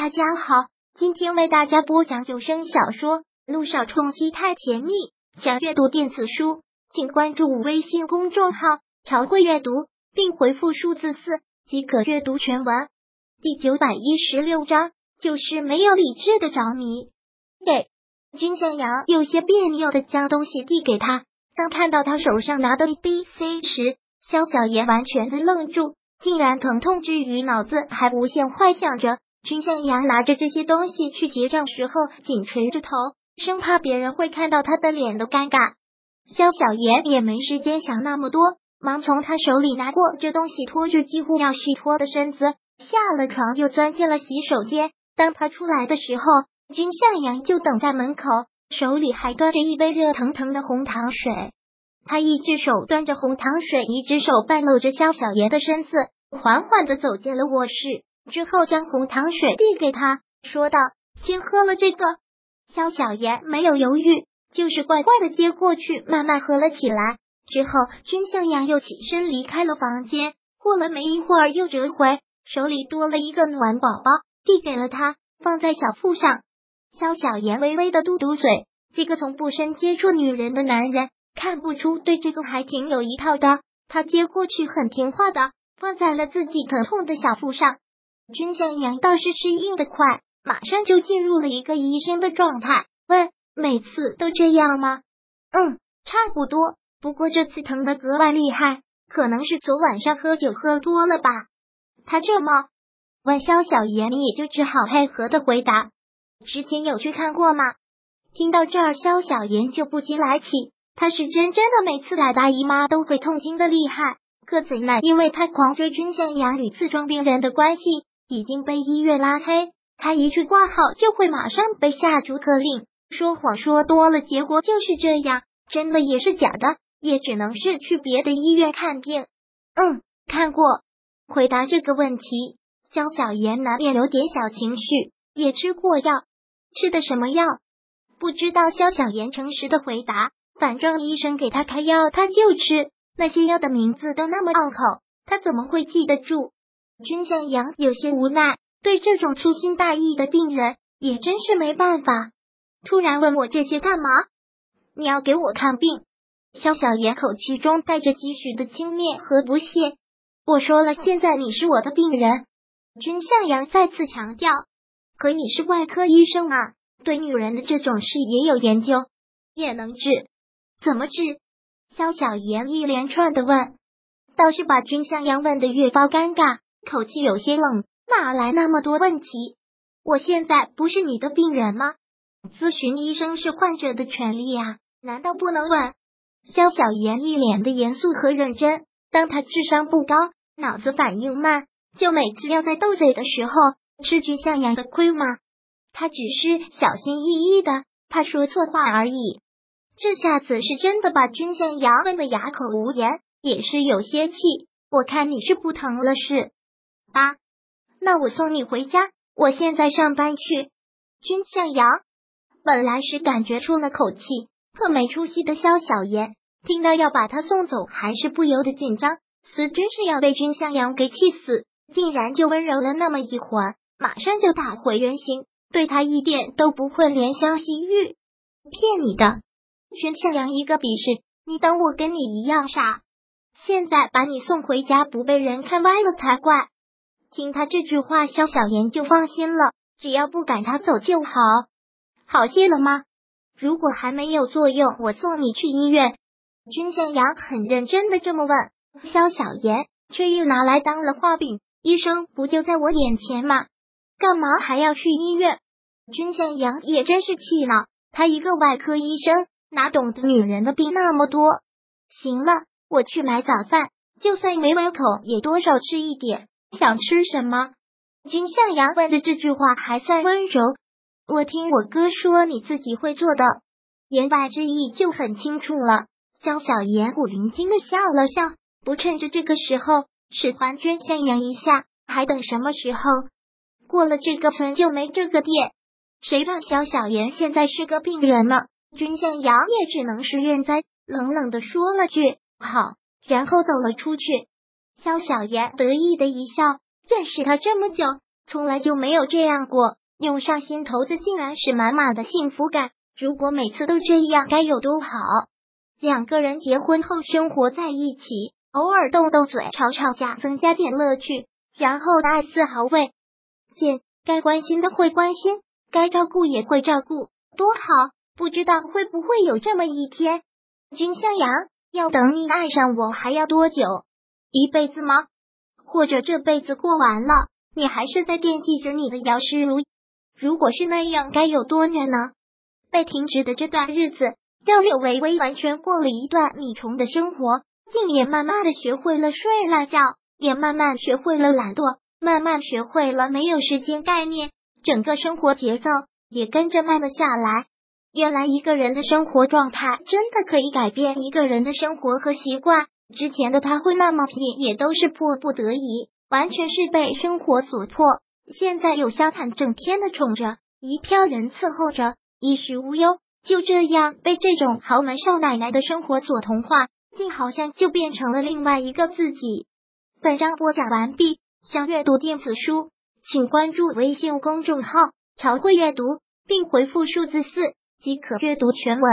大家好，今天为大家播讲有声小说《路上冲击太甜蜜》。想阅读电子书，请关注微信公众号“朝会阅读”，并回复数字四即可阅读全文。第九百一十六章，就是没有理智的着迷。给君向阳有些别扭的将东西递给他，当看到他手上拿的 B C 时，肖小妍完全的愣住，竟然疼痛之余，脑子还无限幻想着。君向阳拿着这些东西去结账时候，紧垂着头，生怕别人会看到他的脸的尴尬。肖小妍也没时间想那么多，忙从他手里拿过这东西，拖着几乎要虚脱的身子下了床，又钻进了洗手间。当他出来的时候，君向阳就等在门口，手里还端着一杯热腾腾的红糖水。他一只手端着红糖水，一只手半露着肖小妍的身子，缓缓的走进了卧室。之后将红糖水递给他，说道：“先喝了这个。”肖小妍没有犹豫，就是乖乖的接过去，慢慢喝了起来。之后，君向阳又起身离开了房间。过了没一会儿，又折回，手里多了一个暖宝宝，递给了他，放在小腹上。肖小妍微微的嘟嘟嘴，这个从不深接触女人的男人，看不出对这个还挺有一套的。他接过去，很听话的放在了自己疼痛的小腹上。君向阳倒是适应的快，马上就进入了一个医生的状态。问：每次都这样吗？嗯，差不多。不过这次疼的格外厉害，可能是昨晚上喝酒喝多了吧。他这么问，肖小妍也就只好配合的回答。之前有去看过吗？听到这儿，肖小妍就不禁来气。她是真真的每次来大姨妈都会痛经的厉害，可怎奈因为她狂追君向阳与自装病人的关系。已经被医院拉黑，他一去挂号就会马上被下逐客令。说谎说多了，结果就是这样。真的也是假的，也只能是去别的医院看病。嗯，看过。回答这个问题，肖小妍难免有点小情绪。也吃过药，吃的什么药？不知道。肖小妍诚实的回答，反正医生给他开药，他就吃。那些药的名字都那么拗口，他怎么会记得住？君向阳有些无奈，对这种粗心大意的病人也真是没办法。突然问我这些干嘛？你要给我看病？肖小妍口气中带着几许的轻蔑和不屑。我说了，现在你是我的病人。君向阳再次强调，可你是外科医生啊，对女人的这种事也有研究，也能治？怎么治？肖小妍一连串的问，倒是把君向阳问的越发尴尬。口气有些冷，哪来那么多问题？我现在不是你的病人吗？咨询医生是患者的权利啊，难道不能问？肖小妍一脸的严肃和认真。当他智商不高，脑子反应慢，就每次要在斗嘴的时候吃君向阳的亏吗？他只是小心翼翼的，怕说错话而已。这下子是真的把君向阳问的哑口无言，也是有些气。我看你是不疼了是？啊，那我送你回家。我现在上班去。君向阳本来是感觉出了口气，特没出息的肖小妍听到要把他送走，还是不由得紧张，死真是要被君向阳给气死。竟然就温柔了那么一会儿，马上就打回原形，对他一点都不会怜香惜玉。骗你的，君向阳一个鄙视，你等我跟你一样傻。现在把你送回家，不被人看歪了才怪。听他这句话，肖小妍就放心了。只要不赶他走就好。好些了吗？如果还没有作用，我送你去医院。君向阳很认真的这么问。肖小妍却又拿来当了画饼。医生不就在我眼前吗？干嘛还要去医院？君向阳也真是气恼。他一个外科医生，哪懂得女人的病那么多？行了，我去买早饭，就算没胃口，也多少吃一点。想吃什么？君向阳问的这句话还算温柔。我听我哥说你自己会做的，言外之意就很清楚了。江小妍古灵精的笑了笑，不趁着这个时候使唤君向阳一下，还等什么时候？过了这个村就没这个店，谁让肖小妍现在是个病人呢？君向阳也只能是怨哉，冷冷的说了句好，然后走了出去。肖小妍得意的一笑，认识他这么久，从来就没有这样过，涌上心头的竟然是满满的幸福感。如果每次都这样，该有多好！两个人结婚后生活在一起，偶尔斗斗嘴、吵吵架，增加点乐趣，然后爱丝毫未见。该关心的会关心，该照顾也会照顾，多好！不知道会不会有这么一天？君向阳，要等你爱上我还要多久？一辈子吗？或者这辈子过完了，你还是在惦记着你的姚诗如？如果是那样，该有多虐呢？被停职的这段日子，让柳微微完全过了一段米虫的生活，竟也慢慢的学会了睡懒觉，也慢慢学会了懒惰，慢慢学会了没有时间概念，整个生活节奏也跟着慢了下来。原来一个人的生活状态真的可以改变一个人的生活和习惯。之前的他会那么拼，也都是迫不得已，完全是被生活所迫。现在有萧坦整天的宠着，一票人伺候着，衣食无忧，就这样被这种豪门少奶奶的生活所同化，竟好像就变成了另外一个自己。本章播讲完毕，想阅读电子书，请关注微信公众号“朝会阅读”，并回复数字四。即可阅读全文。